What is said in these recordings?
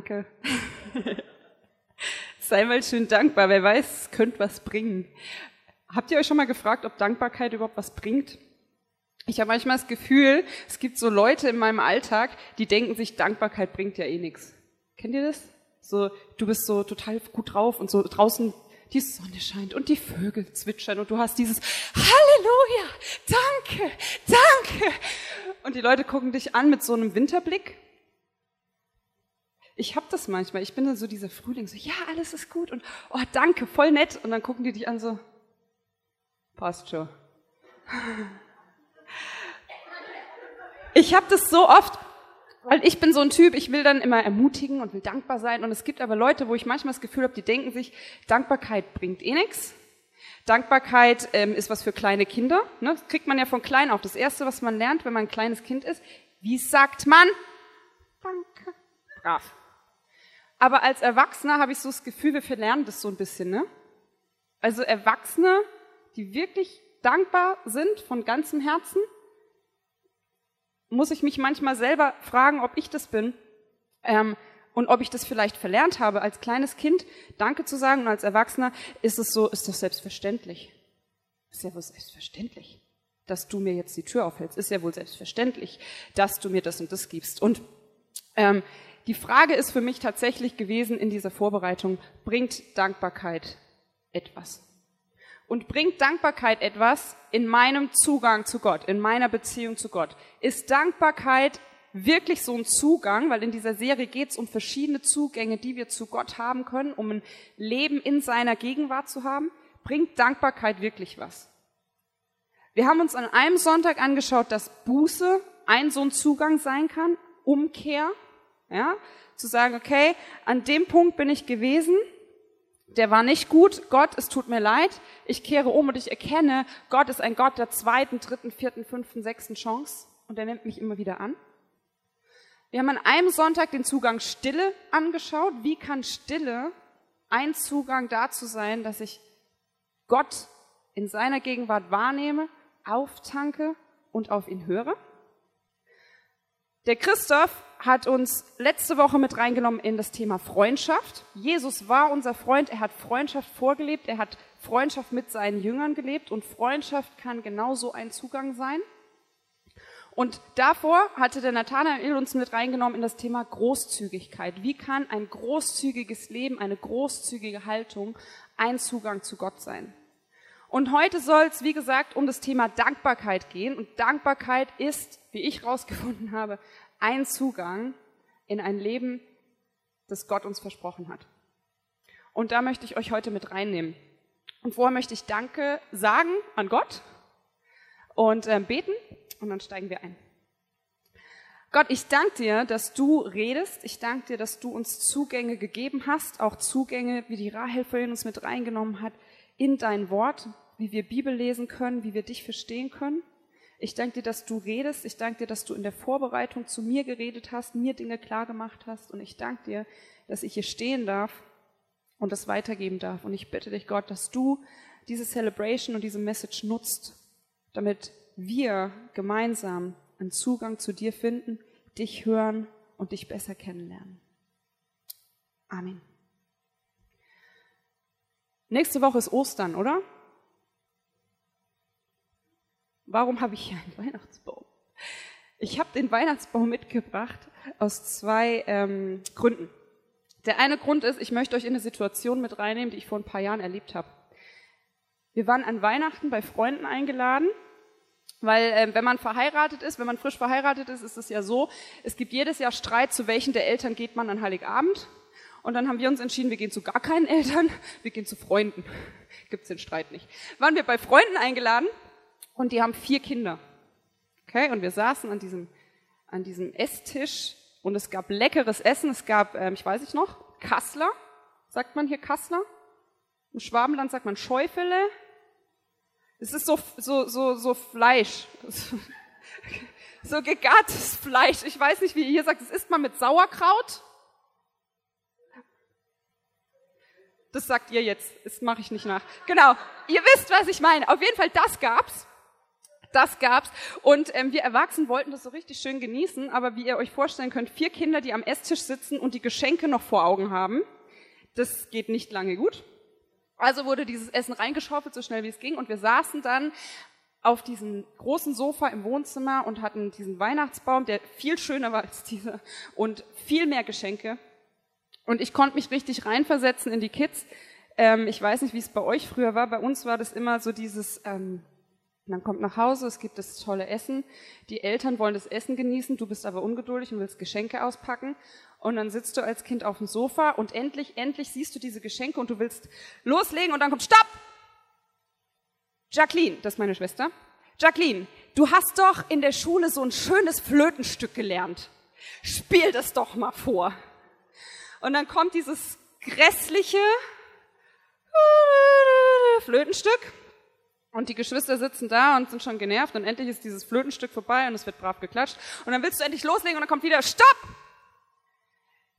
Danke. Sei mal schön dankbar. Wer weiß, es könnte was bringen. Habt ihr euch schon mal gefragt, ob Dankbarkeit überhaupt was bringt? Ich habe manchmal das Gefühl, es gibt so Leute in meinem Alltag, die denken sich, Dankbarkeit bringt ja eh nichts. Kennt ihr das? So, du bist so total gut drauf und so draußen die Sonne scheint und die Vögel zwitschern und du hast dieses Halleluja, danke, danke. Und die Leute gucken dich an mit so einem Winterblick. Ich hab das manchmal. Ich bin dann so dieser Frühling, so ja, alles ist gut und oh, danke, voll nett. Und dann gucken die dich an so, passt schon. Ich habe das so oft, weil ich bin so ein Typ, ich will dann immer ermutigen und will dankbar sein. Und es gibt aber Leute, wo ich manchmal das Gefühl habe, die denken sich, Dankbarkeit bringt eh nichts. Dankbarkeit ähm, ist was für kleine Kinder. Ne? Das kriegt man ja von klein auf. Das Erste, was man lernt, wenn man ein kleines Kind ist, wie sagt man? Danke. Brav. Aber als Erwachsener habe ich so das Gefühl, wir verlernen das so ein bisschen. Ne? Also Erwachsene, die wirklich dankbar sind von ganzem Herzen, muss ich mich manchmal selber fragen, ob ich das bin ähm, und ob ich das vielleicht verlernt habe. Als kleines Kind Danke zu sagen und als Erwachsener ist es so, ist das selbstverständlich. Ist ja wohl selbstverständlich, dass du mir jetzt die Tür aufhältst. Ist ja wohl selbstverständlich, dass du mir das und das gibst. Und ähm, die Frage ist für mich tatsächlich gewesen in dieser Vorbereitung, bringt Dankbarkeit etwas? und bringt Dankbarkeit etwas in meinem Zugang zu Gott, in meiner Beziehung zu Gott? Ist Dankbarkeit wirklich so ein Zugang, weil in dieser Serie geht es um verschiedene Zugänge, die wir zu Gott haben können, um ein Leben in seiner Gegenwart zu haben? Bringt Dankbarkeit wirklich was? Wir haben uns an einem Sonntag angeschaut, dass Buße ein so ein Zugang sein kann, Umkehr, ja, zu sagen, okay, an dem Punkt bin ich gewesen, der war nicht gut. Gott, es tut mir leid. Ich kehre um und ich erkenne, Gott ist ein Gott der zweiten, dritten, vierten, fünften, sechsten Chance und er nimmt mich immer wieder an. Wir haben an einem Sonntag den Zugang Stille angeschaut. Wie kann Stille ein Zugang dazu sein, dass ich Gott in seiner Gegenwart wahrnehme, auftanke und auf ihn höre? Der Christoph hat uns letzte Woche mit reingenommen in das Thema Freundschaft. Jesus war unser Freund, er hat Freundschaft vorgelebt, er hat Freundschaft mit seinen Jüngern gelebt und Freundschaft kann genauso ein Zugang sein. Und davor hatte der Nathanael uns mit reingenommen in das Thema Großzügigkeit. Wie kann ein großzügiges Leben, eine großzügige Haltung ein Zugang zu Gott sein? Und heute soll es, wie gesagt, um das Thema Dankbarkeit gehen. Und Dankbarkeit ist, wie ich herausgefunden habe, ein Zugang in ein Leben, das Gott uns versprochen hat. Und da möchte ich euch heute mit reinnehmen. Und vorher möchte ich Danke sagen an Gott und äh, beten und dann steigen wir ein. Gott, ich danke dir, dass du redest. Ich danke dir, dass du uns Zugänge gegeben hast, auch Zugänge, wie die Rahel vorhin uns mit reingenommen hat, in dein Wort, wie wir Bibel lesen können, wie wir dich verstehen können. Ich danke dir, dass du redest. Ich danke dir, dass du in der Vorbereitung zu mir geredet hast, mir Dinge klar gemacht hast. Und ich danke dir, dass ich hier stehen darf und das weitergeben darf. Und ich bitte dich, Gott, dass du diese Celebration und diese Message nutzt, damit wir gemeinsam einen Zugang zu dir finden, dich hören und dich besser kennenlernen. Amen. Nächste Woche ist Ostern, oder? Warum habe ich hier einen Weihnachtsbaum? Ich habe den Weihnachtsbaum mitgebracht aus zwei ähm, Gründen. Der eine Grund ist, ich möchte euch in eine Situation mit reinnehmen, die ich vor ein paar Jahren erlebt habe. Wir waren an Weihnachten bei Freunden eingeladen, weil äh, wenn man verheiratet ist, wenn man frisch verheiratet ist, ist es ja so, es gibt jedes Jahr Streit, zu welchen der Eltern geht man an Heiligabend. Und dann haben wir uns entschieden, wir gehen zu gar keinen Eltern, wir gehen zu Freunden. Gibt's den Streit nicht. Waren wir bei Freunden eingeladen und die haben vier Kinder. Okay, und wir saßen an diesem, an diesem Esstisch und es gab leckeres Essen. Es gab, ähm, ich weiß nicht noch, Kassler. Sagt man hier Kassler? Im Schwabenland sagt man Schäufele. Es ist so, so, so, so Fleisch. so gegartes Fleisch. Ich weiß nicht, wie ihr hier sagt, das isst man mit Sauerkraut. Das sagt ihr jetzt. Das mache ich nicht nach. Genau. Ihr wisst, was ich meine. Auf jeden Fall, das gab's. Das gab's. Und ähm, wir Erwachsenen wollten das so richtig schön genießen, aber wie ihr euch vorstellen könnt, vier Kinder, die am Esstisch sitzen und die Geschenke noch vor Augen haben, das geht nicht lange gut. Also wurde dieses Essen reingeschaufelt, so schnell wie es ging, und wir saßen dann auf diesem großen Sofa im Wohnzimmer und hatten diesen Weihnachtsbaum, der viel schöner war als dieser, und viel mehr Geschenke. Und ich konnte mich richtig reinversetzen in die Kids. Ähm, ich weiß nicht, wie es bei euch früher war. Bei uns war das immer so dieses, ähm, man kommt nach Hause, es gibt das tolle Essen, die Eltern wollen das Essen genießen, du bist aber ungeduldig und willst Geschenke auspacken. Und dann sitzt du als Kind auf dem Sofa und endlich, endlich siehst du diese Geschenke und du willst loslegen und dann kommt Stopp! Jacqueline, das ist meine Schwester. Jacqueline, du hast doch in der Schule so ein schönes Flötenstück gelernt. Spiel das doch mal vor. Und dann kommt dieses grässliche Flötenstück und die Geschwister sitzen da und sind schon genervt und endlich ist dieses Flötenstück vorbei und es wird brav geklatscht. Und dann willst du endlich loslegen und dann kommt wieder Stopp!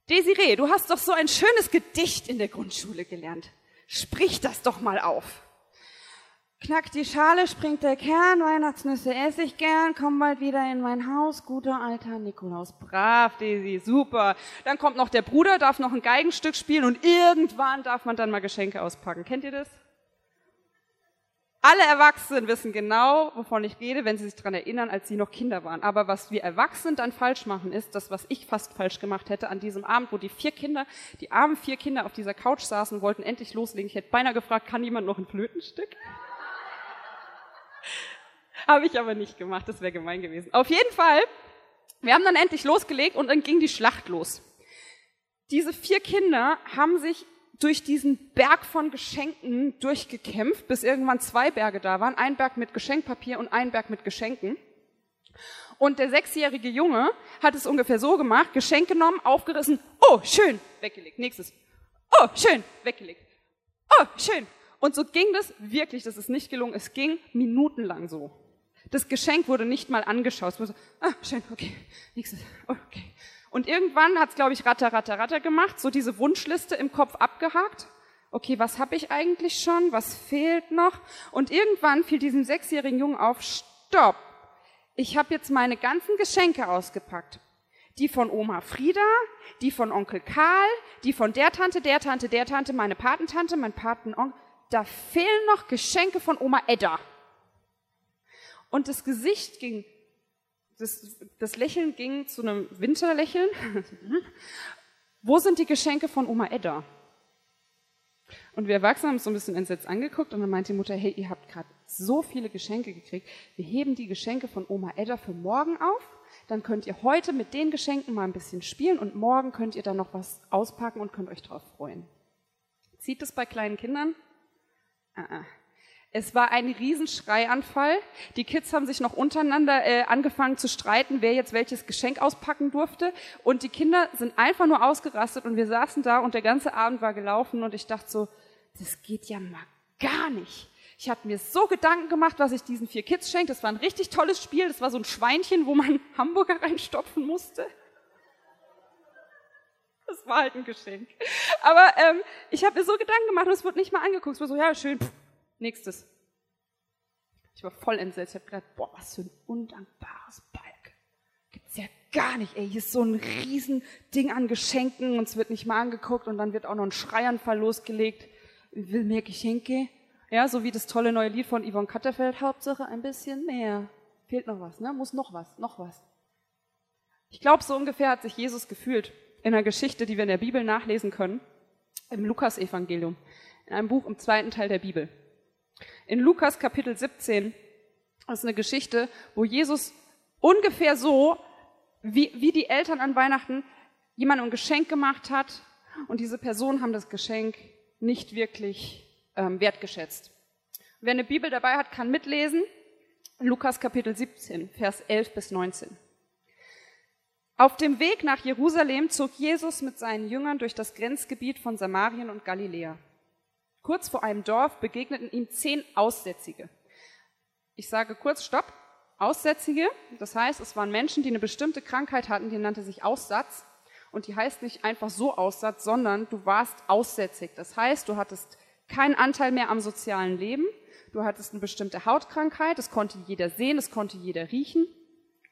Desiree, du hast doch so ein schönes Gedicht in der Grundschule gelernt. Sprich das doch mal auf. Knackt die Schale, springt der Kern, Weihnachtsnüsse esse ich gern, komm bald wieder in mein Haus, guter alter Nikolaus. Brav, Daisy, super. Dann kommt noch der Bruder, darf noch ein Geigenstück spielen und irgendwann darf man dann mal Geschenke auspacken. Kennt ihr das? Alle Erwachsenen wissen genau, wovon ich rede, wenn sie sich daran erinnern, als sie noch Kinder waren. Aber was wir Erwachsenen dann falsch machen, ist das, was ich fast falsch gemacht hätte an diesem Abend, wo die vier Kinder, die armen vier Kinder auf dieser Couch saßen und wollten endlich loslegen. Ich hätte beinahe gefragt, kann jemand noch ein Flötenstück? Habe ich aber nicht gemacht, das wäre gemein gewesen. Auf jeden Fall, wir haben dann endlich losgelegt und dann ging die Schlacht los. Diese vier Kinder haben sich durch diesen Berg von Geschenken durchgekämpft, bis irgendwann zwei Berge da waren. Ein Berg mit Geschenkpapier und ein Berg mit Geschenken. Und der sechsjährige Junge hat es ungefähr so gemacht, Geschenk genommen, aufgerissen, oh, schön, weggelegt. Nächstes, oh, schön, weggelegt. Oh, schön. Und so ging das wirklich, das ist nicht gelungen, es ging minutenlang so. Das Geschenk wurde nicht mal angeschaut. Es wurde so, ah, schön, okay, nächstes, oh, okay. Und irgendwann hat's, glaube ich, ratter, ratter, ratter gemacht, so diese Wunschliste im Kopf abgehakt. Okay, was habe ich eigentlich schon? Was fehlt noch? Und irgendwann fiel diesem sechsjährigen Jungen auf, stopp, ich habe jetzt meine ganzen Geschenke ausgepackt. Die von Oma Frieda, die von Onkel Karl, die von der Tante, der Tante, der Tante, meine Patentante, mein Patenonkel. Da fehlen noch Geschenke von Oma Edda. Und das Gesicht ging das, das Lächeln ging zu einem Winterlächeln. Wo sind die Geschenke von Oma Edda? Und wir Erwachsenen haben uns so ein bisschen entsetzt angeguckt und dann meinte die Mutter, hey, ihr habt gerade so viele Geschenke gekriegt. Wir heben die Geschenke von Oma Edda für morgen auf. Dann könnt ihr heute mit den Geschenken mal ein bisschen spielen und morgen könnt ihr dann noch was auspacken und könnt euch drauf freuen. Zieht es bei kleinen Kindern? Uh -uh. Es war ein Riesenschreianfall. Die Kids haben sich noch untereinander äh, angefangen zu streiten, wer jetzt welches Geschenk auspacken durfte. Und die Kinder sind einfach nur ausgerastet und wir saßen da und der ganze Abend war gelaufen und ich dachte so, das geht ja mal gar nicht. Ich habe mir so Gedanken gemacht, was ich diesen vier Kids schenke. Das war ein richtig tolles Spiel. Das war so ein Schweinchen, wo man Hamburger reinstopfen musste. Das war halt ein Geschenk. Aber ähm, ich habe mir so Gedanken gemacht und es wurde nicht mal angeguckt. Es war so, ja, schön, pff, Nächstes. Ich war voll entsetzt. Ich habe gedacht, boah, was für ein undankbares Balk. Gibt's ja gar nicht. Ey, hier ist so ein Riesending an Geschenken und es wird nicht mal angeguckt und dann wird auch noch ein Schreianfall losgelegt. Ich will mehr Geschenke. Ja, so wie das tolle neue Lied von Yvonne Katterfeld. Hauptsache ein bisschen mehr. Fehlt noch was, ne? Muss noch was, noch was. Ich glaube, so ungefähr hat sich Jesus gefühlt in einer Geschichte, die wir in der Bibel nachlesen können, im Lukas-Evangelium, in einem Buch im zweiten Teil der Bibel. In Lukas Kapitel 17 ist eine Geschichte, wo Jesus ungefähr so, wie, wie die Eltern an Weihnachten jemandem ein Geschenk gemacht hat und diese Personen haben das Geschenk nicht wirklich ähm, wertgeschätzt. Wer eine Bibel dabei hat, kann mitlesen. Lukas Kapitel 17, Vers 11 bis 19. Auf dem Weg nach Jerusalem zog Jesus mit seinen Jüngern durch das Grenzgebiet von Samarien und Galiläa. Kurz vor einem Dorf begegneten ihm zehn Aussätzige. Ich sage kurz Stopp. Aussätzige, das heißt, es waren Menschen, die eine bestimmte Krankheit hatten, die nannte sich Aussatz. Und die heißt nicht einfach so Aussatz, sondern du warst aussätzig. Das heißt, du hattest keinen Anteil mehr am sozialen Leben. du hattest eine bestimmte Hautkrankheit, das konnte jeder sehen, das konnte jeder riechen.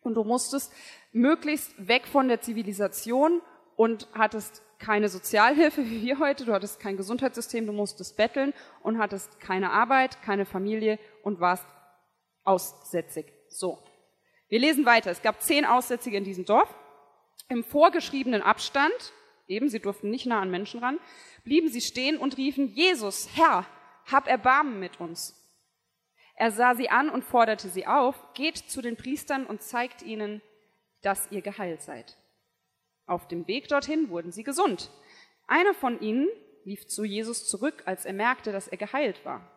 Und du musstest möglichst weg von der Zivilisation und hattest keine Sozialhilfe wie wir heute, du hattest kein Gesundheitssystem, du musstest betteln und hattest keine Arbeit, keine Familie und warst aussätzig. So. Wir lesen weiter. Es gab zehn Aussätzige in diesem Dorf. Im vorgeschriebenen Abstand, eben, sie durften nicht nah an Menschen ran, blieben sie stehen und riefen, Jesus, Herr, hab Erbarmen mit uns. Er sah sie an und forderte sie auf, geht zu den Priestern und zeigt ihnen, dass ihr geheilt seid. Auf dem Weg dorthin wurden sie gesund. Einer von ihnen lief zu Jesus zurück, als er merkte, dass er geheilt war.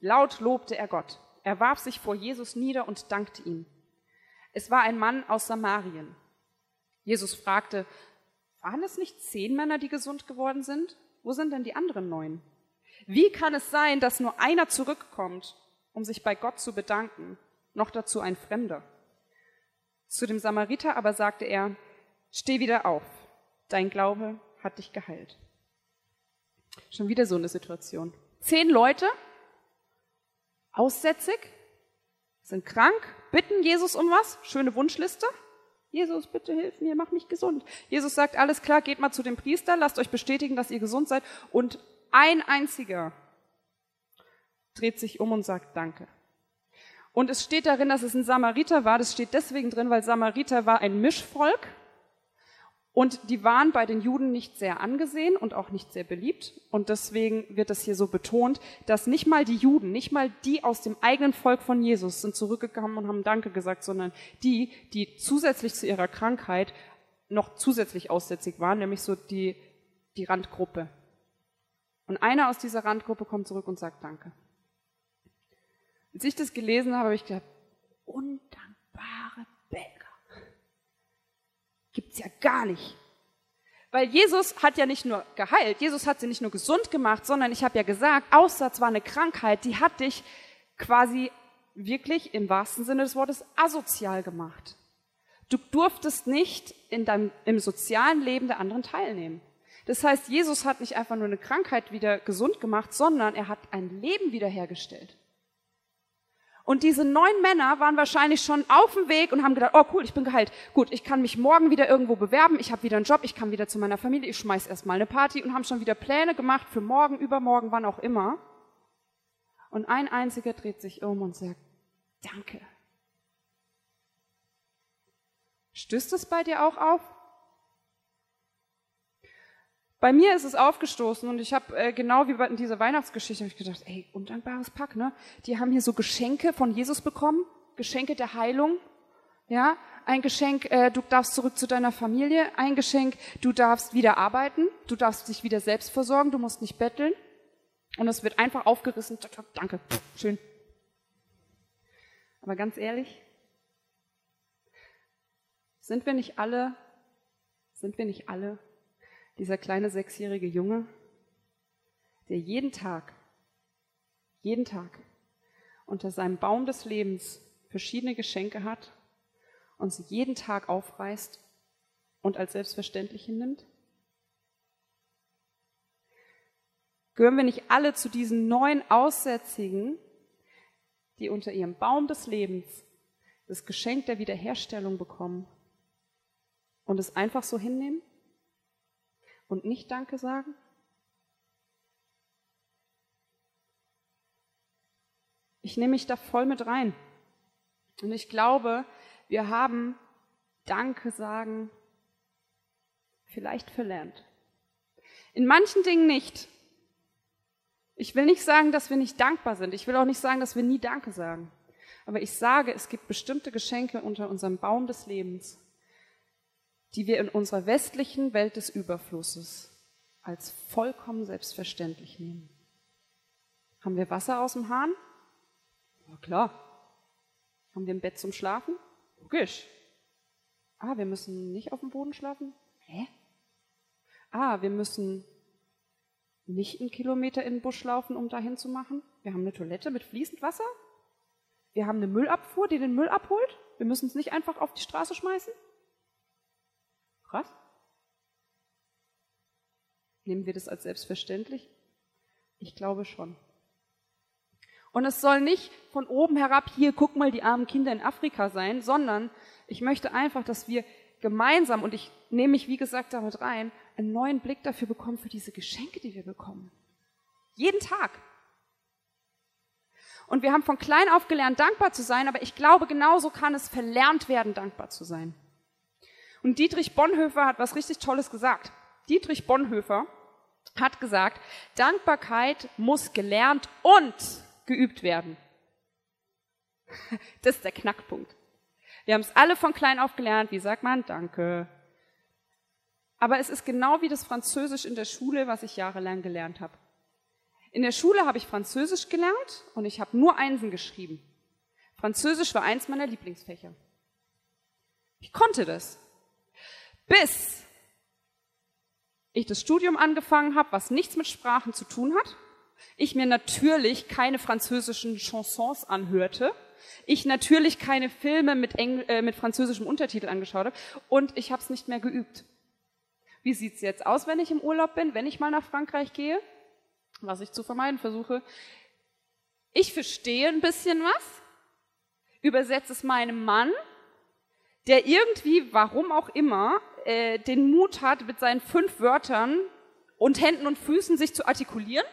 Laut lobte er Gott. Er warf sich vor Jesus nieder und dankte ihm. Es war ein Mann aus Samarien. Jesus fragte, waren es nicht zehn Männer, die gesund geworden sind? Wo sind denn die anderen neun? Wie kann es sein, dass nur einer zurückkommt, um sich bei Gott zu bedanken, noch dazu ein Fremder? Zu dem Samariter aber sagte er, steh wieder auf, dein Glaube hat dich geheilt. Schon wieder so eine Situation. Zehn Leute, aussätzig, sind krank, bitten Jesus um was, schöne Wunschliste. Jesus, bitte hilf mir, mach mich gesund. Jesus sagt, alles klar, geht mal zu dem Priester, lasst euch bestätigen, dass ihr gesund seid. Und ein einziger dreht sich um und sagt Danke. Und es steht darin, dass es ein Samariter war. Das steht deswegen drin, weil Samariter war ein Mischvolk. Und die waren bei den Juden nicht sehr angesehen und auch nicht sehr beliebt. Und deswegen wird es hier so betont, dass nicht mal die Juden, nicht mal die aus dem eigenen Volk von Jesus sind zurückgekommen und haben Danke gesagt, sondern die, die zusätzlich zu ihrer Krankheit noch zusätzlich aussätzig waren, nämlich so die, die Randgruppe. Und einer aus dieser Randgruppe kommt zurück und sagt Danke. Als ich das gelesen habe, habe ich gedacht, undankbare gibt's ja gar nicht. Weil Jesus hat ja nicht nur geheilt, Jesus hat sie nicht nur gesund gemacht, sondern ich habe ja gesagt, Aussatz war eine Krankheit, die hat dich quasi wirklich im wahrsten Sinne des Wortes asozial gemacht. Du durftest nicht in deinem, im sozialen Leben der anderen teilnehmen. Das heißt, Jesus hat nicht einfach nur eine Krankheit wieder gesund gemacht, sondern er hat ein Leben wiederhergestellt. Und diese neun Männer waren wahrscheinlich schon auf dem Weg und haben gedacht, oh cool, ich bin geheilt. Gut, ich kann mich morgen wieder irgendwo bewerben, ich habe wieder einen Job, ich kann wieder zu meiner Familie, ich schmeiß erstmal eine Party und haben schon wieder Pläne gemacht für morgen, übermorgen, wann auch immer. Und ein einziger dreht sich um und sagt, danke. Stößt es bei dir auch auf? Bei mir ist es aufgestoßen und ich habe äh, genau wie bei dieser Weihnachtsgeschichte ich gedacht, ey, undankbares Pack, ne? Die haben hier so Geschenke von Jesus bekommen, Geschenke der Heilung, ja, ein Geschenk, äh, du darfst zurück zu deiner Familie, ein Geschenk, du darfst wieder arbeiten, du darfst dich wieder selbst versorgen, du musst nicht betteln. Und es wird einfach aufgerissen, danke, schön. Aber ganz ehrlich, sind wir nicht alle, sind wir nicht alle dieser kleine sechsjährige Junge, der jeden Tag, jeden Tag unter seinem Baum des Lebens verschiedene Geschenke hat und sie jeden Tag aufreißt und als selbstverständlich hinnimmt? Gehören wir nicht alle zu diesen neuen Aussätzigen, die unter ihrem Baum des Lebens das Geschenk der Wiederherstellung bekommen und es einfach so hinnehmen? Und nicht Danke sagen? Ich nehme mich da voll mit rein. Und ich glaube, wir haben Danke sagen vielleicht verlernt. In manchen Dingen nicht. Ich will nicht sagen, dass wir nicht dankbar sind. Ich will auch nicht sagen, dass wir nie Danke sagen. Aber ich sage, es gibt bestimmte Geschenke unter unserem Baum des Lebens, die wir in unserer westlichen Welt des Überflusses als vollkommen selbstverständlich nehmen. Haben wir Wasser aus dem Hahn? Ja, klar. Haben wir ein Bett zum Schlafen? Logisch. Ah, wir müssen nicht auf dem Boden schlafen? Hä? Ah, wir müssen nicht einen Kilometer in den Busch laufen, um dahin zu machen? Wir haben eine Toilette mit fließend Wasser? Wir haben eine Müllabfuhr, die den Müll abholt? Wir müssen es nicht einfach auf die Straße schmeißen? Krass. Nehmen wir das als selbstverständlich? Ich glaube schon. Und es soll nicht von oben herab, hier, guck mal, die armen Kinder in Afrika sein, sondern ich möchte einfach, dass wir gemeinsam, und ich nehme mich, wie gesagt, damit rein, einen neuen Blick dafür bekommen, für diese Geschenke, die wir bekommen. Jeden Tag. Und wir haben von klein auf gelernt, dankbar zu sein, aber ich glaube, genauso kann es verlernt werden, dankbar zu sein. Und Dietrich Bonhoeffer hat was richtig Tolles gesagt. Dietrich Bonhoeffer hat gesagt, Dankbarkeit muss gelernt und geübt werden. Das ist der Knackpunkt. Wir haben es alle von klein auf gelernt. Wie sagt man Danke? Aber es ist genau wie das Französisch in der Schule, was ich jahrelang gelernt habe. In der Schule habe ich Französisch gelernt und ich habe nur Einsen geschrieben. Französisch war eins meiner Lieblingsfächer. Ich konnte das. Bis ich das Studium angefangen habe, was nichts mit Sprachen zu tun hat. Ich mir natürlich keine französischen Chansons anhörte. Ich natürlich keine Filme mit, Engl äh, mit französischem Untertitel angeschaut habe. Und ich habe es nicht mehr geübt. Wie sieht's jetzt aus, wenn ich im Urlaub bin, wenn ich mal nach Frankreich gehe? Was ich zu vermeiden versuche. Ich verstehe ein bisschen was, übersetze es meinem Mann, der irgendwie, warum auch immer, äh, den Mut hat, mit seinen fünf Wörtern und Händen und Füßen sich zu artikulieren.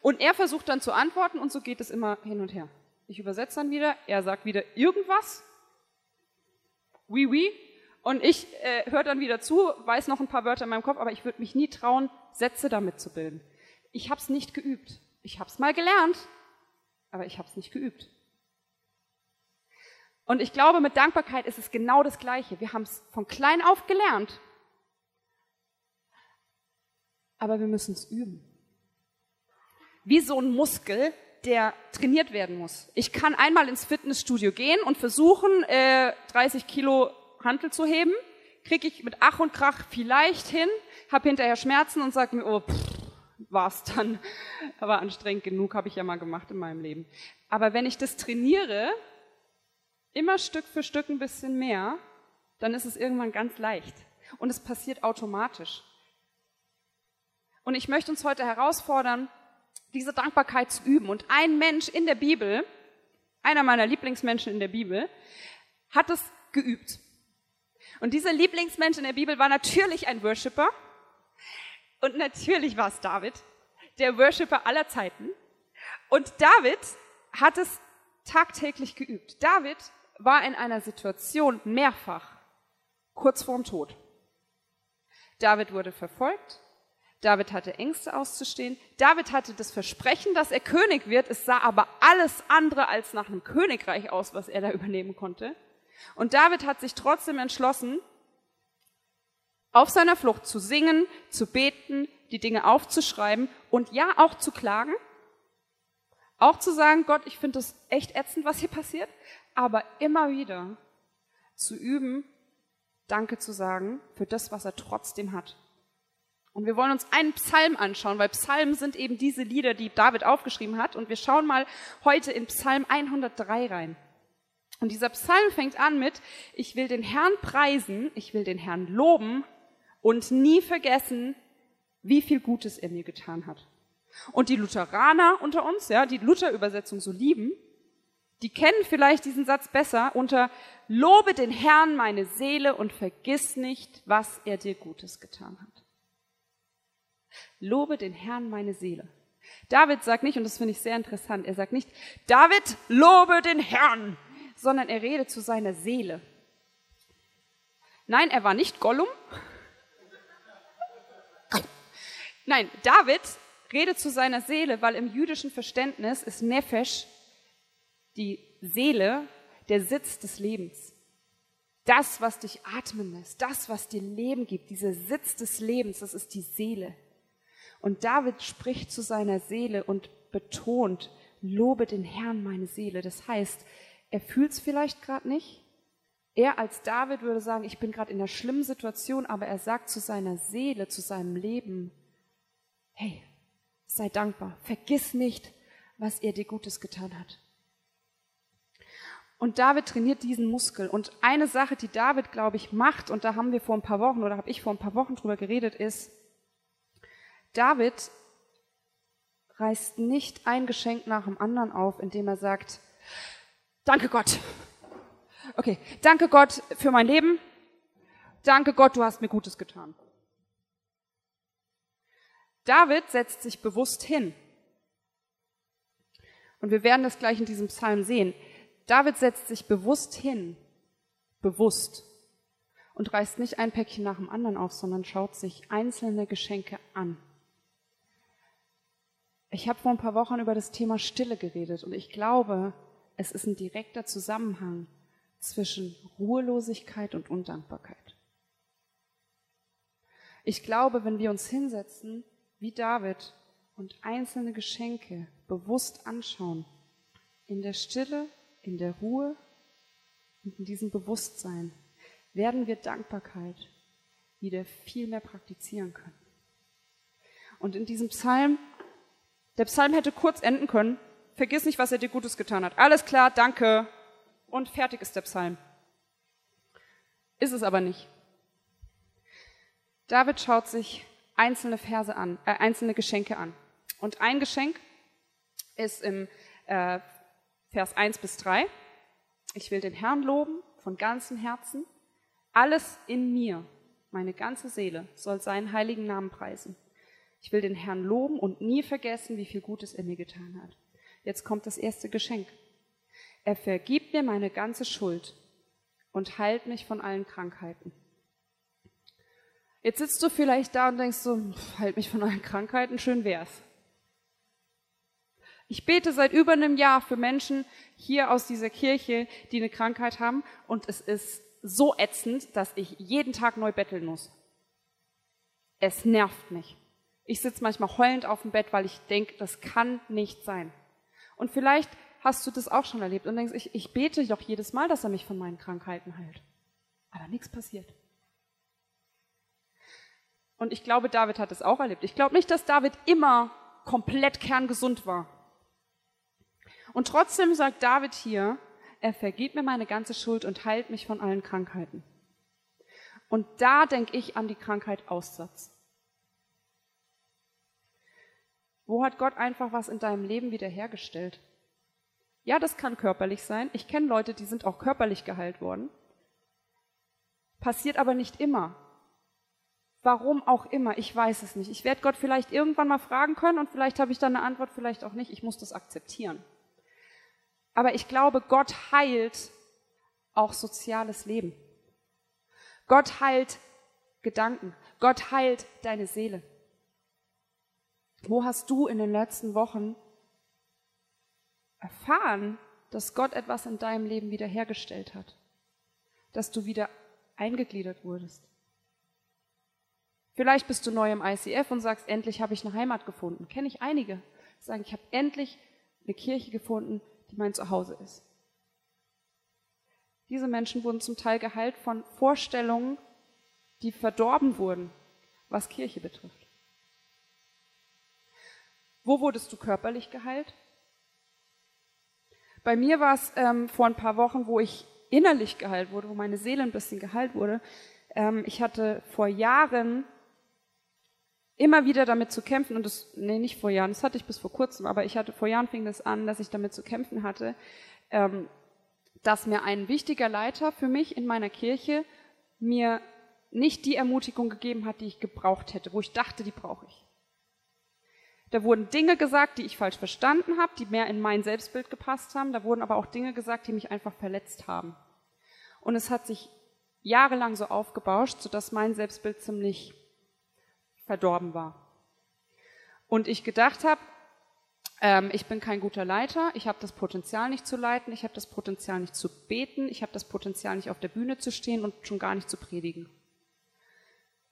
Und er versucht dann zu antworten und so geht es immer hin und her. Ich übersetze dann wieder, er sagt wieder irgendwas. Oui, oui. Und ich äh, höre dann wieder zu, weiß noch ein paar Wörter in meinem Kopf, aber ich würde mich nie trauen, Sätze damit zu bilden. Ich habe es nicht geübt. Ich habe es mal gelernt, aber ich habe es nicht geübt. Und ich glaube, mit Dankbarkeit ist es genau das Gleiche. Wir haben es von klein auf gelernt, aber wir müssen es üben. Wie so ein Muskel, der trainiert werden muss. Ich kann einmal ins Fitnessstudio gehen und versuchen, äh, 30 Kilo Hantel zu heben, kriege ich mit Ach und Krach vielleicht hin, habe hinterher Schmerzen und sage mir, oh, pff, war's dann, aber anstrengend genug, habe ich ja mal gemacht in meinem Leben. Aber wenn ich das trainiere, immer Stück für Stück ein bisschen mehr, dann ist es irgendwann ganz leicht. Und es passiert automatisch. Und ich möchte uns heute herausfordern, diese Dankbarkeit zu üben. Und ein Mensch in der Bibel, einer meiner Lieblingsmenschen in der Bibel, hat es geübt. Und dieser Lieblingsmensch in der Bibel war natürlich ein Worshipper. Und natürlich war es David, der Worshipper aller Zeiten. Und David hat es tagtäglich geübt. David war in einer Situation mehrfach kurz vorm Tod. David wurde verfolgt. David hatte Ängste auszustehen. David hatte das Versprechen, dass er König wird. Es sah aber alles andere als nach einem Königreich aus, was er da übernehmen konnte. Und David hat sich trotzdem entschlossen, auf seiner Flucht zu singen, zu beten, die Dinge aufzuschreiben und ja auch zu klagen. Auch zu sagen, Gott, ich finde das echt ätzend, was hier passiert aber immer wieder zu üben, Danke zu sagen für das, was er trotzdem hat. Und wir wollen uns einen Psalm anschauen, weil Psalmen sind eben diese Lieder, die David aufgeschrieben hat. Und wir schauen mal heute in Psalm 103 rein. Und dieser Psalm fängt an mit, ich will den Herrn preisen, ich will den Herrn loben und nie vergessen, wie viel Gutes er mir getan hat. Und die Lutheraner unter uns, ja, die Luther-Übersetzung so lieben, die kennen vielleicht diesen Satz besser unter Lobe den Herrn meine Seele und vergiss nicht, was er dir Gutes getan hat. Lobe den Herrn meine Seele. David sagt nicht, und das finde ich sehr interessant, er sagt nicht, David, lobe den Herrn, sondern er redet zu seiner Seele. Nein, er war nicht Gollum. Nein, David redet zu seiner Seele, weil im jüdischen Verständnis ist Nefesh die Seele der Sitz des Lebens. Das, was dich atmen lässt, das, was dir Leben gibt, dieser Sitz des Lebens, das ist die Seele. Und David spricht zu seiner Seele und betont, lobe den Herrn meine Seele. Das heißt, er fühlt es vielleicht gerade nicht. Er als David würde sagen, ich bin gerade in einer schlimmen Situation, aber er sagt zu seiner Seele, zu seinem Leben, hey, sei dankbar, vergiss nicht, was er dir Gutes getan hat. Und David trainiert diesen Muskel. Und eine Sache, die David, glaube ich, macht, und da haben wir vor ein paar Wochen oder habe ich vor ein paar Wochen drüber geredet, ist, David reißt nicht ein Geschenk nach dem anderen auf, indem er sagt, danke Gott. Okay, danke Gott für mein Leben. Danke Gott, du hast mir Gutes getan. David setzt sich bewusst hin. Und wir werden das gleich in diesem Psalm sehen. David setzt sich bewusst hin, bewusst, und reißt nicht ein Päckchen nach dem anderen auf, sondern schaut sich einzelne Geschenke an. Ich habe vor ein paar Wochen über das Thema Stille geredet und ich glaube, es ist ein direkter Zusammenhang zwischen Ruhelosigkeit und Undankbarkeit. Ich glaube, wenn wir uns hinsetzen, wie David, und einzelne Geschenke bewusst anschauen, in der Stille, in der Ruhe und in diesem Bewusstsein, werden wir Dankbarkeit wieder viel mehr praktizieren können. Und in diesem Psalm der Psalm hätte kurz enden können. Vergiss nicht, was er dir Gutes getan hat. Alles klar, danke. Und fertig ist der Psalm. Ist es aber nicht. David schaut sich einzelne Verse an, äh, einzelne Geschenke an. Und ein Geschenk ist im äh, Vers 1 bis 3. Ich will den Herrn loben von ganzem Herzen. Alles in mir, meine ganze Seele, soll seinen heiligen Namen preisen. Ich will den Herrn loben und nie vergessen, wie viel Gutes er mir getan hat. Jetzt kommt das erste Geschenk. Er vergibt mir meine ganze Schuld und heilt mich von allen Krankheiten. Jetzt sitzt du vielleicht da und denkst so, heilt mich von allen Krankheiten, schön wär's. Ich bete seit über einem Jahr für Menschen hier aus dieser Kirche, die eine Krankheit haben und es ist so ätzend, dass ich jeden Tag neu betteln muss. Es nervt mich. Ich sitze manchmal heulend auf dem Bett, weil ich denke, das kann nicht sein. Und vielleicht hast du das auch schon erlebt und denkst, ich, ich bete doch jedes Mal, dass er mich von meinen Krankheiten heilt. Aber nichts passiert. Und ich glaube, David hat es auch erlebt. Ich glaube nicht, dass David immer komplett kerngesund war. Und trotzdem sagt David hier, er vergibt mir meine ganze Schuld und heilt mich von allen Krankheiten. Und da denke ich an die Krankheit Aussatz. Wo hat Gott einfach was in deinem Leben wiederhergestellt? Ja, das kann körperlich sein. Ich kenne Leute, die sind auch körperlich geheilt worden. Passiert aber nicht immer. Warum auch immer, ich weiß es nicht. Ich werde Gott vielleicht irgendwann mal fragen können und vielleicht habe ich dann eine Antwort, vielleicht auch nicht. Ich muss das akzeptieren. Aber ich glaube, Gott heilt auch soziales Leben. Gott heilt Gedanken. Gott heilt deine Seele. Wo hast du in den letzten Wochen erfahren, dass Gott etwas in deinem Leben wiederhergestellt hat? Dass du wieder eingegliedert wurdest? Vielleicht bist du neu im ICF und sagst, endlich habe ich eine Heimat gefunden. Kenne ich einige, sagen, ich habe endlich eine Kirche gefunden, mein Zuhause ist. Diese Menschen wurden zum Teil geheilt von Vorstellungen, die verdorben wurden, was Kirche betrifft. Wo wurdest du körperlich geheilt? Bei mir war es ähm, vor ein paar Wochen, wo ich innerlich geheilt wurde, wo meine Seele ein bisschen geheilt wurde. Ähm, ich hatte vor Jahren immer wieder damit zu kämpfen, und das, nee, nicht vor Jahren, das hatte ich bis vor kurzem, aber ich hatte vor Jahren fing das an, dass ich damit zu kämpfen hatte, ähm, dass mir ein wichtiger Leiter für mich in meiner Kirche mir nicht die Ermutigung gegeben hat, die ich gebraucht hätte, wo ich dachte, die brauche ich. Da wurden Dinge gesagt, die ich falsch verstanden habe, die mehr in mein Selbstbild gepasst haben. Da wurden aber auch Dinge gesagt, die mich einfach verletzt haben. Und es hat sich jahrelang so aufgebauscht, sodass mein Selbstbild ziemlich verdorben war. Und ich gedacht habe, ähm, ich bin kein guter Leiter, ich habe das Potenzial nicht zu leiten, ich habe das Potenzial nicht zu beten, ich habe das Potenzial nicht auf der Bühne zu stehen und schon gar nicht zu predigen.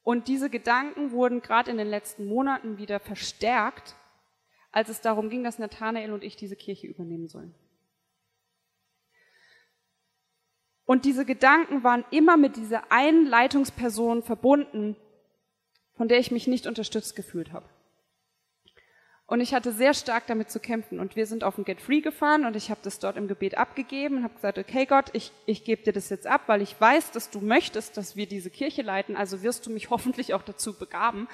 Und diese Gedanken wurden gerade in den letzten Monaten wieder verstärkt, als es darum ging, dass Nathanael und ich diese Kirche übernehmen sollen. Und diese Gedanken waren immer mit dieser einen Leitungsperson verbunden, von der ich mich nicht unterstützt gefühlt habe. Und ich hatte sehr stark damit zu kämpfen. Und wir sind auf den Get Free gefahren und ich habe das dort im Gebet abgegeben und habe gesagt, okay Gott, ich, ich gebe dir das jetzt ab, weil ich weiß, dass du möchtest, dass wir diese Kirche leiten. Also wirst du mich hoffentlich auch dazu begaben.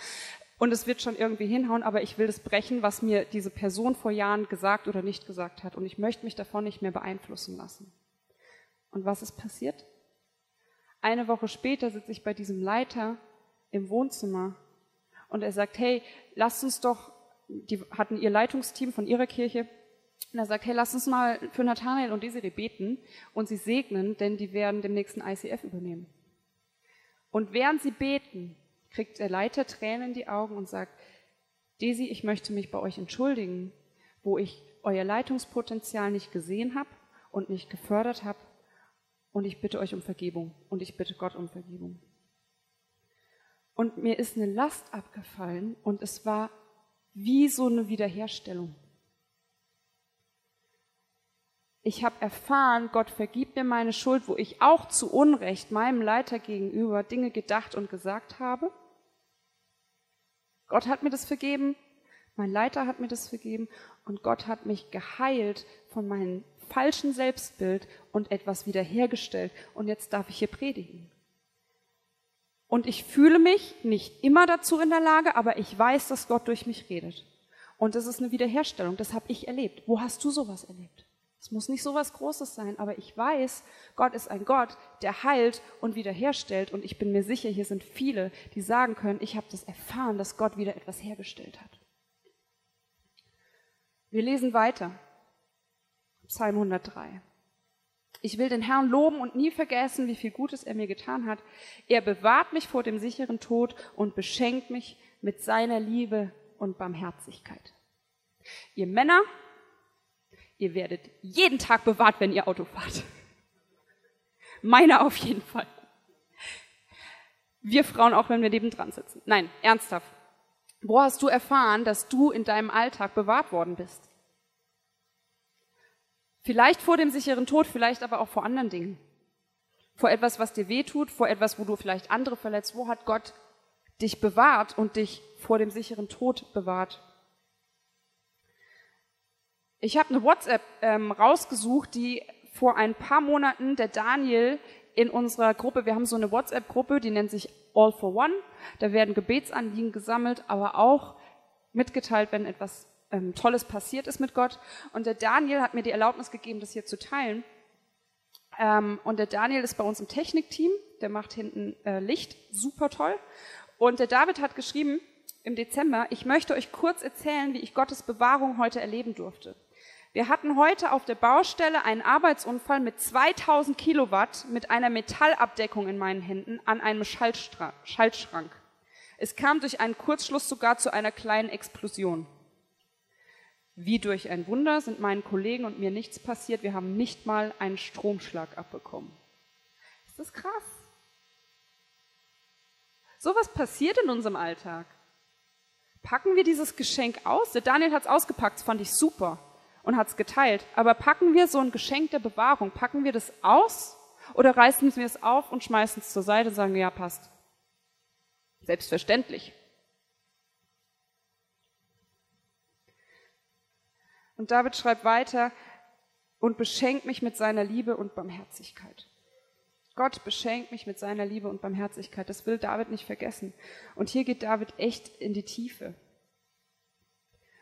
und es wird schon irgendwie hinhauen, aber ich will das brechen, was mir diese Person vor Jahren gesagt oder nicht gesagt hat und ich möchte mich davon nicht mehr beeinflussen lassen. Und was ist passiert? Eine Woche später sitze ich bei diesem Leiter im Wohnzimmer und er sagt, hey, lasst uns doch, die hatten ihr Leitungsteam von ihrer Kirche, und er sagt, hey, lasst uns mal für Nathanael und Desiree beten und sie segnen, denn die werden dem nächsten ICF übernehmen. Und während sie beten, kriegt der Leiter Tränen in die Augen und sagt, Desi, ich möchte mich bei euch entschuldigen, wo ich euer Leitungspotenzial nicht gesehen habe und nicht gefördert habe. Und ich bitte euch um Vergebung und ich bitte Gott um Vergebung. Und mir ist eine Last abgefallen und es war wie so eine Wiederherstellung. Ich habe erfahren, Gott vergibt mir meine Schuld, wo ich auch zu Unrecht meinem Leiter gegenüber Dinge gedacht und gesagt habe. Gott hat mir das vergeben, mein Leiter hat mir das vergeben und Gott hat mich geheilt von meinem falschen Selbstbild und etwas wiederhergestellt. Und jetzt darf ich hier predigen. Und ich fühle mich nicht immer dazu in der Lage, aber ich weiß, dass Gott durch mich redet. Und das ist eine Wiederherstellung. Das habe ich erlebt. Wo hast du sowas erlebt? Es muss nicht so was Großes sein, aber ich weiß, Gott ist ein Gott, der heilt und wiederherstellt. Und ich bin mir sicher, hier sind viele, die sagen können, ich habe das erfahren, dass Gott wieder etwas hergestellt hat. Wir lesen weiter. Psalm 103. Ich will den Herrn loben und nie vergessen, wie viel Gutes er mir getan hat. Er bewahrt mich vor dem sicheren Tod und beschenkt mich mit seiner Liebe und Barmherzigkeit. Ihr Männer, ihr werdet jeden Tag bewahrt, wenn ihr Auto fahrt. Meine auf jeden Fall. Wir Frauen auch, wenn wir nebendran sitzen. Nein, ernsthaft. Wo hast du erfahren, dass du in deinem Alltag bewahrt worden bist? Vielleicht vor dem sicheren Tod, vielleicht aber auch vor anderen Dingen. Vor etwas, was dir weh tut, vor etwas, wo du vielleicht andere verletzt. Wo hat Gott dich bewahrt und dich vor dem sicheren Tod bewahrt? Ich habe eine WhatsApp ähm, rausgesucht, die vor ein paar Monaten der Daniel in unserer Gruppe, wir haben so eine WhatsApp-Gruppe, die nennt sich All for One. Da werden Gebetsanliegen gesammelt, aber auch mitgeteilt, wenn etwas ähm, Tolles passiert ist mit Gott. Und der Daniel hat mir die Erlaubnis gegeben, das hier zu teilen. Ähm, und der Daniel ist bei uns im Technikteam, der macht hinten äh, Licht, super toll. Und der David hat geschrieben im Dezember, ich möchte euch kurz erzählen, wie ich Gottes Bewahrung heute erleben durfte. Wir hatten heute auf der Baustelle einen Arbeitsunfall mit 2000 Kilowatt mit einer Metallabdeckung in meinen Händen an einem Schaltschrank. Es kam durch einen Kurzschluss sogar zu einer kleinen Explosion. Wie durch ein Wunder sind meinen Kollegen und mir nichts passiert. Wir haben nicht mal einen Stromschlag abbekommen. Ist das krass? So was passiert in unserem Alltag. Packen wir dieses Geschenk aus? Der Daniel hat es ausgepackt, das fand ich super und hat es geteilt. Aber packen wir so ein Geschenk der Bewahrung, packen wir das aus oder reißen wir es auf und schmeißen es zur Seite und sagen, ja, passt. Selbstverständlich. Und David schreibt weiter, und beschenkt mich mit seiner Liebe und Barmherzigkeit. Gott beschenkt mich mit seiner Liebe und Barmherzigkeit. Das will David nicht vergessen. Und hier geht David echt in die Tiefe.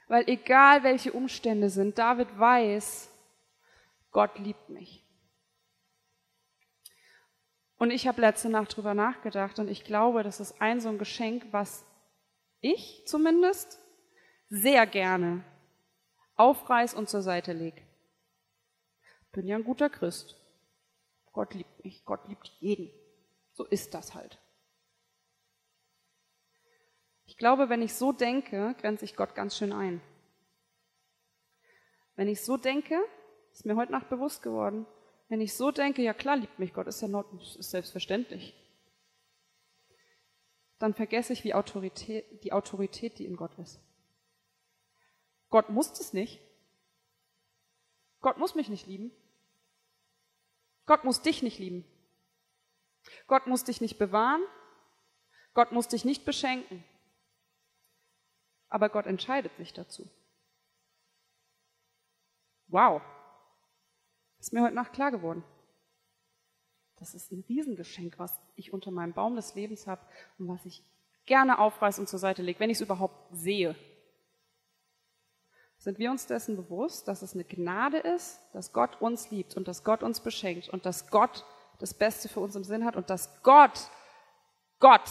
Weil egal welche Umstände sind, David weiß, Gott liebt mich. Und ich habe letzte Nacht drüber nachgedacht und ich glaube, das ist ein so ein Geschenk, was ich zumindest sehr gerne aufreiß und zur Seite leg. Bin ja ein guter Christ. Gott liebt mich, Gott liebt jeden. So ist das halt. Ich glaube, wenn ich so denke, grenze ich Gott ganz schön ein. Wenn ich so denke, ist mir heute Nacht bewusst geworden, wenn ich so denke, ja klar liebt mich Gott, ist ja not, ist selbstverständlich, dann vergesse ich wie Autorität, die Autorität, die in Gott ist. Gott muss es nicht. Gott muss mich nicht lieben. Gott muss dich nicht lieben. Gott muss dich nicht bewahren. Gott muss dich nicht beschenken. Aber Gott entscheidet sich dazu. Wow. Ist mir heute Nacht klar geworden. Das ist ein Riesengeschenk, was ich unter meinem Baum des Lebens habe und was ich gerne aufreiße und zur Seite lege, wenn ich es überhaupt sehe. Sind wir uns dessen bewusst, dass es eine Gnade ist, dass Gott uns liebt und dass Gott uns beschenkt und dass Gott das Beste für uns im Sinn hat und dass Gott, Gott,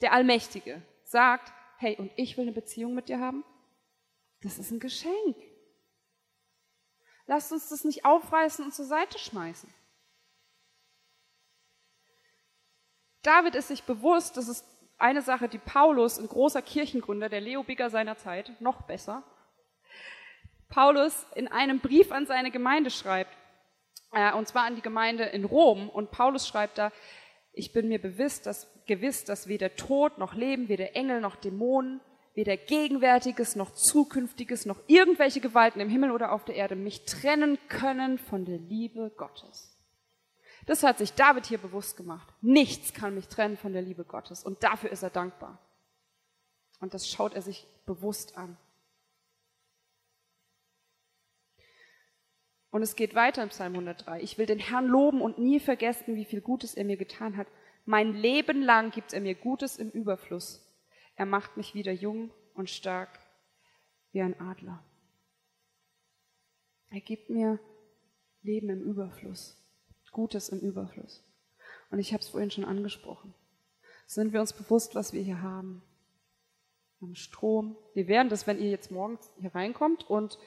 der Allmächtige, sagt, hey, und ich will eine Beziehung mit dir haben? Das ist ein Geschenk. Lasst uns das nicht aufreißen und zur Seite schmeißen. David ist sich bewusst, das ist eine Sache, die Paulus, ein großer Kirchengründer, der Leo Bigger seiner Zeit, noch besser, Paulus in einem Brief an seine Gemeinde schreibt, äh, und zwar an die Gemeinde in Rom. Und Paulus schreibt da, ich bin mir gewiss, dass, gewiss, dass weder Tod noch Leben, weder Engel noch Dämonen, weder Gegenwärtiges noch Zukünftiges noch irgendwelche Gewalten im Himmel oder auf der Erde mich trennen können von der Liebe Gottes. Das hat sich David hier bewusst gemacht. Nichts kann mich trennen von der Liebe Gottes. Und dafür ist er dankbar. Und das schaut er sich bewusst an. Und es geht weiter im Psalm 103. Ich will den Herrn loben und nie vergessen, wie viel Gutes er mir getan hat. Mein Leben lang gibt er mir Gutes im Überfluss. Er macht mich wieder jung und stark wie ein Adler. Er gibt mir Leben im Überfluss, Gutes im Überfluss. Und ich habe es vorhin schon angesprochen. Sind wir uns bewusst, was wir hier haben? Wir haben Strom. Wir werden das, wenn ihr jetzt morgens hier reinkommt und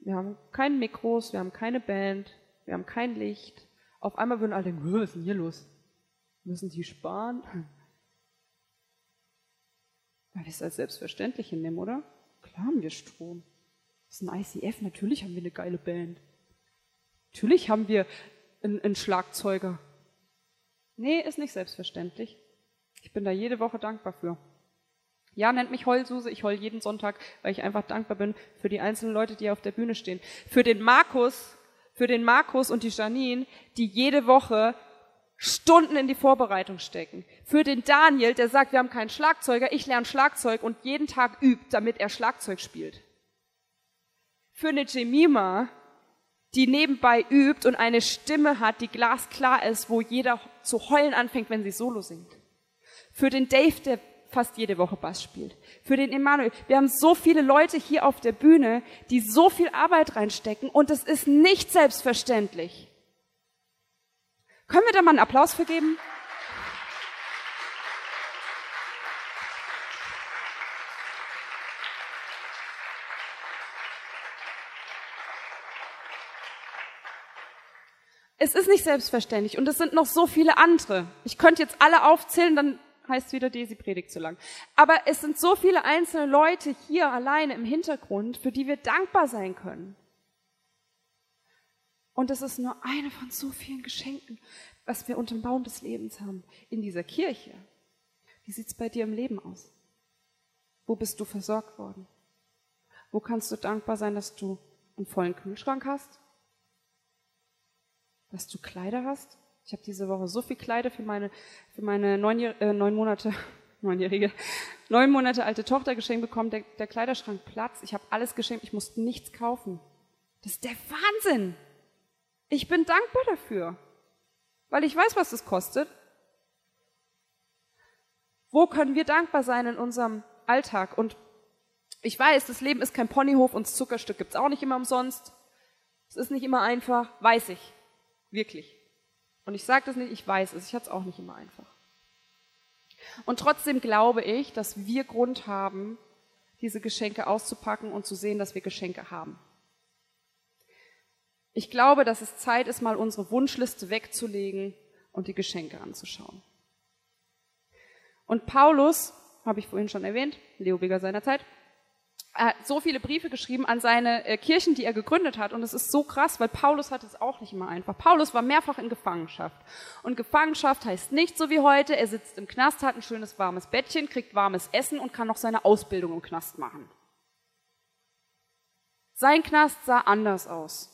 wir haben keine Mikros, wir haben keine Band, wir haben kein Licht. Auf einmal würden alle denken, was ist denn hier los? Müssen die sparen? Weil wir es als selbstverständlich hinnehmen, oder? Klar haben wir Strom. Das ist ein ICF, natürlich haben wir eine geile Band. Natürlich haben wir einen, einen Schlagzeuger. Nee, ist nicht selbstverständlich. Ich bin da jede Woche dankbar für. Ja, nennt mich Heulsuse, ich heul jeden Sonntag, weil ich einfach dankbar bin für die einzelnen Leute, die auf der Bühne stehen. Für den Markus, für den Markus und die Janine, die jede Woche Stunden in die Vorbereitung stecken. Für den Daniel, der sagt, wir haben keinen Schlagzeuger, ich lerne Schlagzeug und jeden Tag übt, damit er Schlagzeug spielt. Für eine Jemima, die nebenbei übt und eine Stimme hat, die glasklar ist, wo jeder zu heulen anfängt, wenn sie Solo singt. Für den Dave, der fast jede Woche Bass spielt. Für den Emanuel. Wir haben so viele Leute hier auf der Bühne, die so viel Arbeit reinstecken und es ist nicht selbstverständlich. Können wir da mal einen Applaus für geben? Es ist nicht selbstverständlich und es sind noch so viele andere. Ich könnte jetzt alle aufzählen, dann heißt wieder Desi Predigt zu lang. Aber es sind so viele einzelne Leute hier alleine im Hintergrund, für die wir dankbar sein können. Und es ist nur eine von so vielen Geschenken, was wir unter dem Baum des Lebens haben in dieser Kirche. Wie sieht's bei dir im Leben aus? Wo bist du versorgt worden? Wo kannst du dankbar sein, dass du einen vollen Kühlschrank hast? Dass du Kleider hast? Ich habe diese Woche so viel Kleider für meine, für meine neun, äh, neun Monate, neunjährige, neun Monate alte Tochter geschenkt bekommen. Der, der Kleiderschrank platzt. Ich habe alles geschenkt. Ich musste nichts kaufen. Das ist der Wahnsinn. Ich bin dankbar dafür, weil ich weiß, was das kostet. Wo können wir dankbar sein in unserem Alltag? Und ich weiß, das Leben ist kein Ponyhof und das Zuckerstück gibt's auch nicht immer umsonst. Es ist nicht immer einfach, weiß ich. Wirklich. Und ich sage das nicht, ich weiß es, ich hatte es auch nicht immer einfach. Und trotzdem glaube ich, dass wir Grund haben, diese Geschenke auszupacken und zu sehen, dass wir Geschenke haben. Ich glaube, dass es Zeit ist, mal unsere Wunschliste wegzulegen und die Geschenke anzuschauen. Und Paulus, habe ich vorhin schon erwähnt, Leo Weger seiner Zeit, er hat so viele Briefe geschrieben an seine äh, Kirchen, die er gegründet hat. Und es ist so krass, weil Paulus hat es auch nicht immer einfach. Paulus war mehrfach in Gefangenschaft. Und Gefangenschaft heißt nicht so wie heute, er sitzt im Knast, hat ein schönes warmes Bettchen, kriegt warmes Essen und kann noch seine Ausbildung im Knast machen. Sein Knast sah anders aus.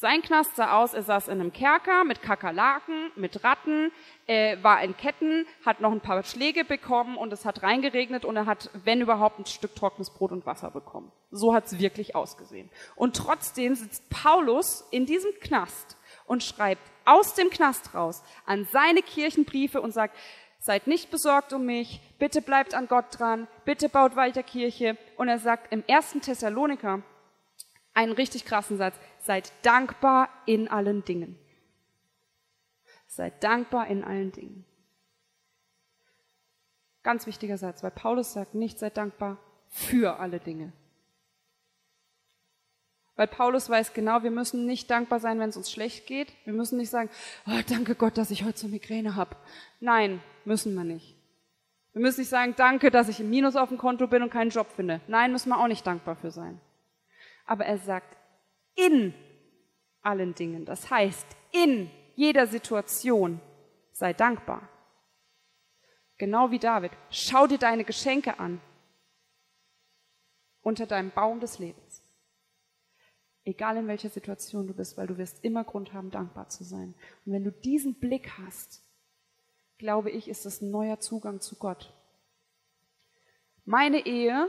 Sein Knast sah aus, er saß in einem Kerker mit Kakerlaken, mit Ratten, äh, war in Ketten, hat noch ein paar Schläge bekommen und es hat reingeregnet und er hat, wenn überhaupt, ein Stück trockenes Brot und Wasser bekommen. So hat's wirklich ausgesehen. Und trotzdem sitzt Paulus in diesem Knast und schreibt aus dem Knast raus an seine Kirchenbriefe und sagt, seid nicht besorgt um mich, bitte bleibt an Gott dran, bitte baut weiter Kirche. Und er sagt im ersten Thessaloniker einen richtig krassen Satz, seid dankbar in allen Dingen. Seid dankbar in allen Dingen. Ganz wichtiger Satz, weil Paulus sagt nicht, seid dankbar für alle Dinge. Weil Paulus weiß genau, wir müssen nicht dankbar sein, wenn es uns schlecht geht. Wir müssen nicht sagen, oh, danke Gott, dass ich heute so Migräne habe. Nein, müssen wir nicht. Wir müssen nicht sagen, danke, dass ich im Minus auf dem Konto bin und keinen Job finde. Nein, müssen wir auch nicht dankbar für sein. Aber er sagt, in allen Dingen. Das heißt, in jeder Situation sei dankbar. Genau wie David. Schau dir deine Geschenke an. Unter deinem Baum des Lebens. Egal in welcher Situation du bist, weil du wirst immer Grund haben, dankbar zu sein. Und wenn du diesen Blick hast, glaube ich, ist das ein neuer Zugang zu Gott. Meine Ehe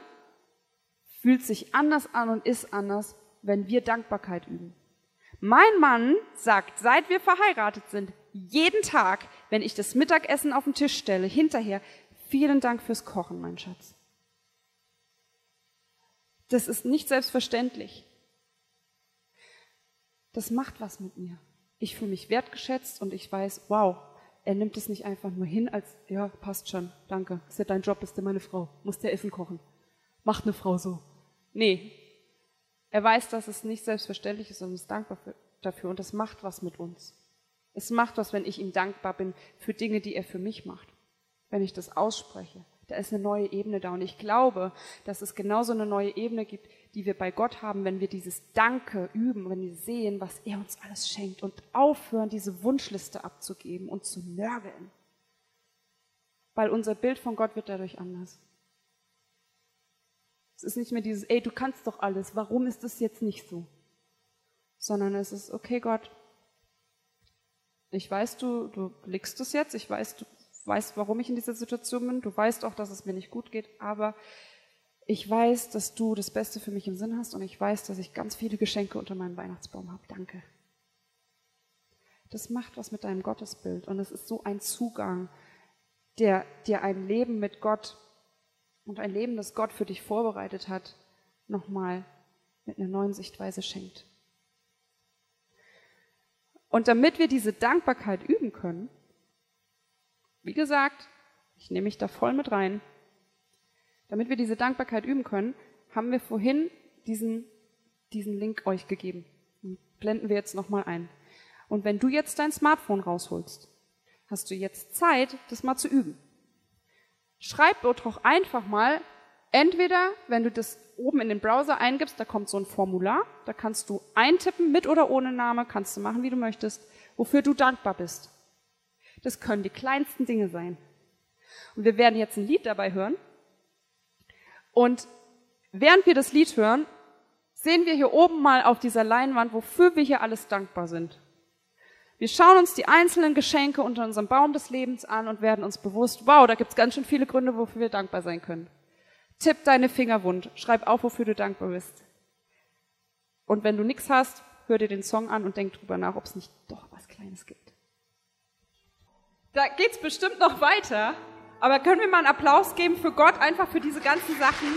fühlt sich anders an und ist anders, wenn wir Dankbarkeit üben. Mein Mann sagt, seit wir verheiratet sind, jeden Tag, wenn ich das Mittagessen auf den Tisch stelle, hinterher, vielen Dank fürs Kochen, mein Schatz. Das ist nicht selbstverständlich. Das macht was mit mir. Ich fühle mich wertgeschätzt und ich weiß, wow, er nimmt es nicht einfach nur hin als, ja, passt schon, danke, ist ja dein Job, bist du meine Frau, musst dir Essen kochen. Macht eine Frau so. Nee. Er weiß, dass es nicht selbstverständlich ist und ist dankbar für, dafür und das macht was mit uns. Es macht was, wenn ich ihm dankbar bin für Dinge, die er für mich macht. Wenn ich das ausspreche. Da ist eine neue Ebene da. Und ich glaube, dass es genauso eine neue Ebene gibt, die wir bei Gott haben, wenn wir dieses Danke üben, wenn wir sehen, was er uns alles schenkt und aufhören, diese Wunschliste abzugeben und zu nörgeln. Weil unser Bild von Gott wird dadurch anders. Es ist nicht mehr dieses, ey, du kannst doch alles, warum ist das jetzt nicht so? Sondern es ist, okay, Gott, ich weiß, du, du blickst es jetzt, ich weiß, du weißt, warum ich in dieser Situation bin, du weißt auch, dass es mir nicht gut geht, aber ich weiß, dass du das Beste für mich im Sinn hast und ich weiß, dass ich ganz viele Geschenke unter meinem Weihnachtsbaum habe. Danke. Das macht was mit deinem Gottesbild und es ist so ein Zugang, der dir ein Leben mit Gott und ein Leben, das Gott für dich vorbereitet hat, nochmal mit einer neuen Sichtweise schenkt. Und damit wir diese Dankbarkeit üben können, wie gesagt, ich nehme mich da voll mit rein, damit wir diese Dankbarkeit üben können, haben wir vorhin diesen, diesen Link euch gegeben. Den blenden wir jetzt nochmal ein. Und wenn du jetzt dein Smartphone rausholst, hast du jetzt Zeit, das mal zu üben. Schreib doch einfach mal, entweder, wenn du das oben in den Browser eingibst, da kommt so ein Formular, da kannst du eintippen, mit oder ohne Name, kannst du machen, wie du möchtest, wofür du dankbar bist. Das können die kleinsten Dinge sein. Und wir werden jetzt ein Lied dabei hören. Und während wir das Lied hören, sehen wir hier oben mal auf dieser Leinwand, wofür wir hier alles dankbar sind. Wir schauen uns die einzelnen Geschenke unter unserem Baum des Lebens an und werden uns bewusst, wow, da gibt's ganz schön viele Gründe, wofür wir dankbar sein können. Tipp deine Finger wund, schreib auf, wofür du dankbar bist. Und wenn du nichts hast, hör dir den Song an und denk drüber nach, ob es nicht doch was Kleines gibt. Da geht's bestimmt noch weiter, aber können wir mal einen Applaus geben für Gott, einfach für diese ganzen Sachen?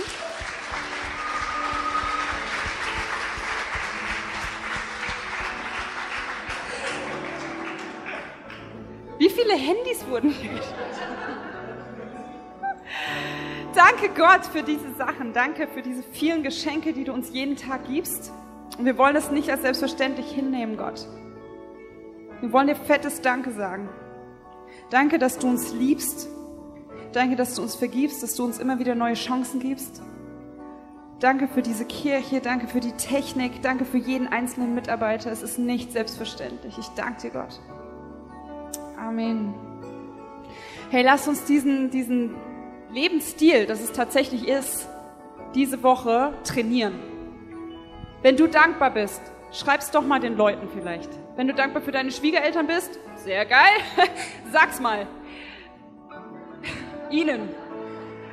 Viele Handys wurden hier Danke Gott für diese Sachen. Danke für diese vielen Geschenke, die du uns jeden Tag gibst. Und wir wollen es nicht als selbstverständlich hinnehmen, Gott. Wir wollen dir fettes Danke sagen. Danke, dass du uns liebst Danke, dass du uns vergibst, dass du uns immer wieder neue Chancen gibst. Danke für diese Kirche, danke für die Technik, danke für jeden einzelnen Mitarbeiter. Es ist nicht selbstverständlich. Ich danke dir, Gott. Amen. Hey, lass uns diesen, diesen Lebensstil, das es tatsächlich ist, diese Woche trainieren. Wenn du dankbar bist, schreib's doch mal den Leuten vielleicht. Wenn du dankbar für deine Schwiegereltern bist, sehr geil, sag's mal ihnen.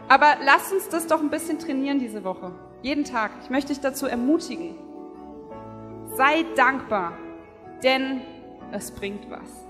Aber lasst uns das doch ein bisschen trainieren diese Woche. Jeden Tag. Ich möchte dich dazu ermutigen. Sei dankbar, denn es bringt was.